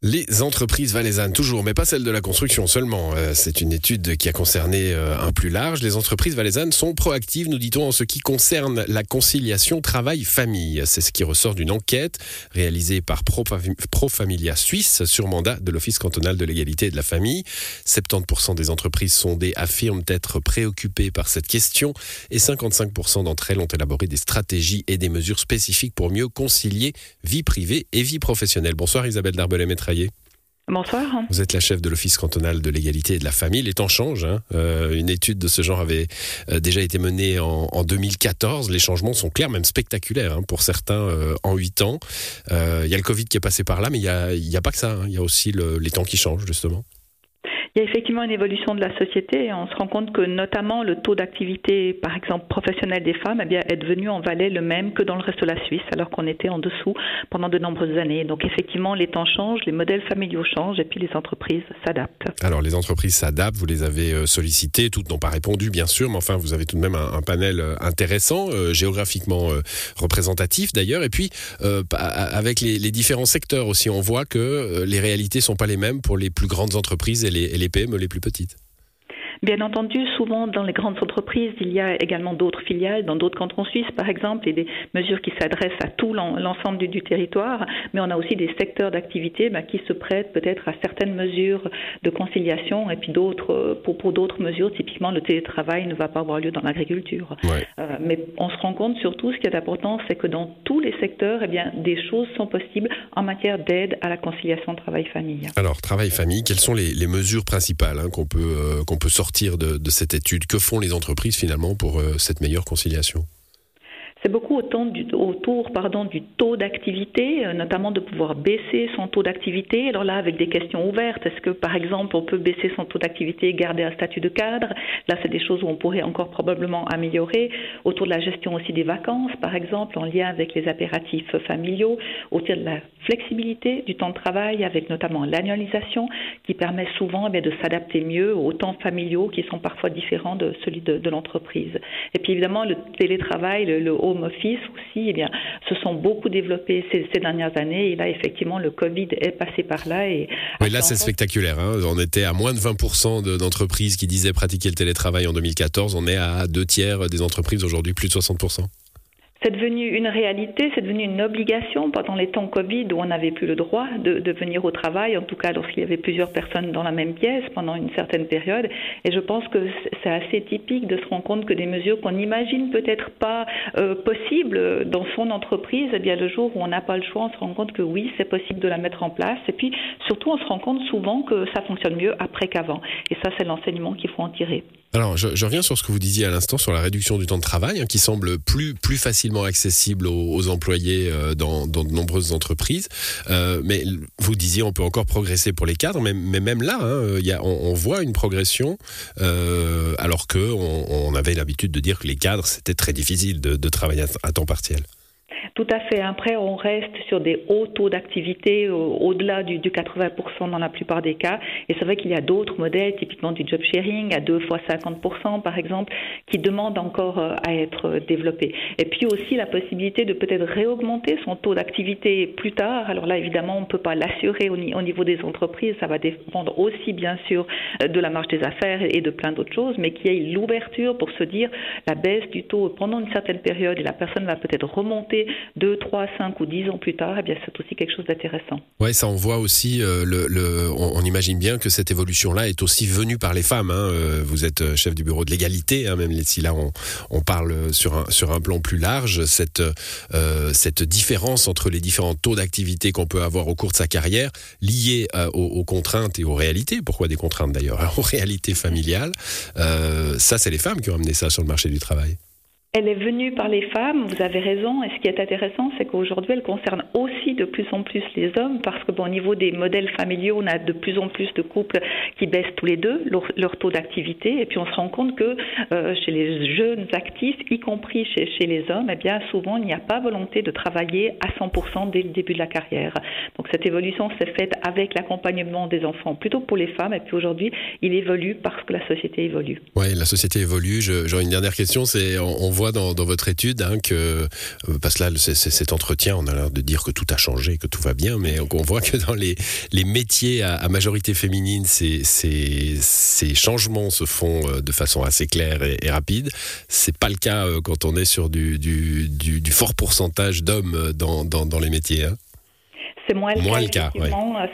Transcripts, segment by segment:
Les entreprises valaisannes, toujours, mais pas celles de la construction seulement. Euh, c'est une étude qui a concerné euh, un plus large. Les entreprises valaisannes sont proactives, nous dit-on, en ce qui concerne la conciliation travail-famille. C'est ce qui ressort d'une enquête réalisée par Pro Familia Suisse sur mandat de l'Office cantonal de l'égalité et de la famille. 70% des entreprises sondées affirment être préoccupées par cette question et 55% d'entre elles ont élaboré des stratégies et des mesures spécifiques pour mieux concilier vie privée et vie professionnelle. Bonsoir Isabelle Bonsoir. Vous êtes la chef de l'Office cantonal de l'égalité et de la famille. Les temps changent. Hein. Euh, une étude de ce genre avait euh, déjà été menée en, 2014. Les changements sont clairs, même spectaculaires hein, pour certains euh, en 8 ans. Il y a le Covid qui est passé par là, mais il n'y a, pas que ça. Hein. Il y a aussi les temps qui changent, justement. Il y a effectivement une évolution de la société. On se rend compte que notamment le taux d'activité, par exemple professionnelle des femmes, eh bien, est devenu en Valais le même que dans le reste de la Suisse, alors qu'on était en dessous pendant de nombreuses années. Donc effectivement, les temps changent, les modèles familiaux changent, et puis les entreprises s'adaptent. Alors les entreprises s'adaptent, vous les avez euh, sollicitées, toutes n'ont pas répondu bien sûr, mais enfin vous avez tout de même un, panel euh, intéressant, euh, géographiquement représentatif d'ailleurs, et puis avec les, différents secteurs aussi, on voit que les réalités sont pas les mêmes pour les plus grandes entreprises et les, et les les les plus petites. Bien entendu, souvent dans les grandes entreprises, il y a également d'autres filiales, dans d'autres cantons suisses par exemple, et des mesures qui s'adressent à tout l'ensemble du, territoire, mais on a aussi des secteurs d'activité bah, qui se prêtent peut-être à certaines mesures de conciliation et puis d'autres, euh, pour, pour d'autres mesures, typiquement le télétravail ne va pas avoir lieu dans l'agriculture. Euh, mais on se rend compte surtout, ce qui est important, c'est que dans tous les secteurs, eh bien, des choses sont possibles en matière d'aide à la conciliation travail-famille. Alors, travail-famille, quelles sont les, mesures principales hein, qu'on peut, euh, qu'on peut sortir de, cette étude. Que font les entreprises finalement pour euh, cette meilleure conciliation? C'est beaucoup autour, du taux d'activité, euh, notamment de pouvoir baisser son taux d'activité. Alors là, avec des questions ouvertes, est-ce que par exemple on peut baisser son taux d'activité et garder un statut de cadre? Là, c'est des choses où on pourrait encore probablement améliorer. Autour de la gestion aussi des vacances, par exemple, en lien avec les impératifs familiaux. Autour de la flexibilité du temps de travail, avec notamment l'annualisation, qui permet souvent eh de s'adapter mieux aux temps familiaux qui sont parfois différents de celui de, l'entreprise. Et puis évidemment, le télétravail, le, le home office aussi, eh bien, se sont beaucoup développés ces, dernières années. Et là, effectivement, le Covid est passé par là. Et oui, là, c'est spectaculaire. Hein. On était à moins de 20% d'entreprises qui disaient pratiquer le télétravail en 2014. On est à deux tiers des entreprises aujourd'hui, plus de 60%. C'est devenu une réalité, c'est devenu une obligation pendant les temps Covid où on n'avait plus le droit de, de, venir au travail, en tout cas lorsqu'il y avait plusieurs personnes dans la même pièce pendant une certaine période. Et je pense que c'est assez typique de se rendre compte que des mesures qu'on n'imagine peut-être pas euh, possibles dans son entreprise, eh bien le jour où on n'a pas le choix, on se rend compte que oui, c'est possible de la mettre en place. Et puis surtout, on se rend compte souvent que ça fonctionne mieux après qu'avant. Et ça, c'est l'enseignement qu'il faut en tirer. Alors, je, reviens sur ce que vous disiez à l'instant sur la réduction du temps de travail, hein, qui semble plus plus facilement accessible aux, employés euh, dans, dans, de nombreuses entreprises. Euh, mais vous disiez, on peut encore progresser pour les cadres, mais, mais même là, hein, on, voit une progression, euh, alors que on, on avait l'habitude de dire que les cadres c'était très difficile de, de travailler à temps partiel. Tout à fait. Après, on reste sur des hauts taux d'activité au-delà du, 80% dans la plupart des cas. Et c'est vrai qu'il y a d'autres modèles, typiquement du job sharing à 2 fois 50% par exemple, qui demandent encore euh, à être développés. Et puis aussi la possibilité de peut-être réaugmenter son taux d'activité plus tard. Alors là, évidemment, on ne peut pas l'assurer au, niveau des entreprises. Ça va dépendre aussi, bien sûr, euh, de la marge des affaires et de plein d'autres choses, mais qu'il y ait l'ouverture pour se dire la baisse du taux pendant une certaine période et la personne va peut-être remonter 2, 3, 5 ou 10 ans plus eh bien, c'est aussi quelque chose d'intéressant. Oui, ça, on voit aussi, euh, le, on, imagine bien que cette évolution-là est aussi venue par les femmes. Hein. Euh, vous êtes euh, chef du bureau de l'égalité, hein, même si là, on, on, parle sur un, sur un plan plus large, cette, cette différence entre les différents taux d'activité qu'on peut avoir au cours de sa carrière, liée aux, aux, contraintes et aux réalités. Pourquoi des contraintes d'ailleurs hein, Aux réalités familiales. ça, c'est les femmes qui ont amené ça sur le marché du travail. Elle est venue par les femmes, vous avez raison, et ce qui est intéressant, c'est qu'aujourd'hui, elle concerne aussi de plus en plus les hommes, parce que au niveau des modèles familiaux, on a de plus en plus de couples qui baissent tous les deux leur, taux d'activité, et puis on se rend compte que euh, chez les jeunes actifs, y compris chez, les hommes, eh bien souvent, il n'y a pas volonté de travailler à 100% dès le début de la carrière. Donc cette évolution s'est faite avec l'accompagnement des enfants, plutôt pour les femmes, et puis aujourd'hui, il évolue parce que la société évolue. Oui, la société évolue. J'aurais une dernière question, c'est voit dans, votre étude hein, que, euh, parce que là, c'est, cet entretien, on a l'air de dire que tout a changé, que tout va bien, mais on voit que dans les, métiers à, majorité féminine, ces, changements se font euh, de façon assez claire et, rapide. C'est pas le cas euh, quand on est sur du, fort pourcentage d'hommes dans les métiers. Hein. C'est moins le cas.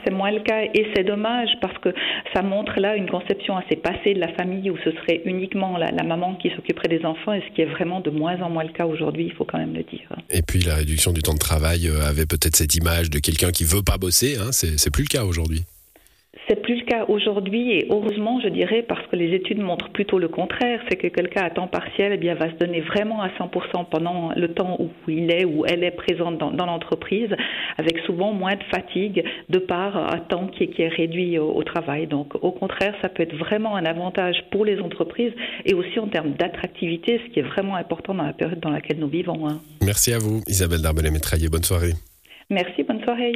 C'est moins le cas et c'est dommage parce que ça montre là une conception assez passée de la famille où ce serait uniquement la, maman qui s'occuperait des enfants et ce qui est vraiment de moins en moins le cas aujourd'hui, il faut quand même le dire. Et puis la réduction du temps de travail euh, avait peut-être cette image de quelqu'un qui veut pas bosser, hein, c'est plus le cas aujourd'hui. C'est plus le cas aujourd'hui et heureusement, je dirais, parce que les études montrent plutôt le contraire, c'est que quelqu'un à temps partiel eh bien, va se donner vraiment à 100% pendant le temps où il est ou elle est présente dans, l'entreprise, avec souvent moins de fatigue de par un temps qui, est réduit au, travail. Donc au contraire, ça peut être vraiment un avantage pour les entreprises et aussi en termes d'attractivité, ce qui est vraiment important dans la période dans laquelle nous vivons. Hein. Merci à vous, Isabelle Darbelet-Métraillé. Bonne soirée. Merci, bonne soirée.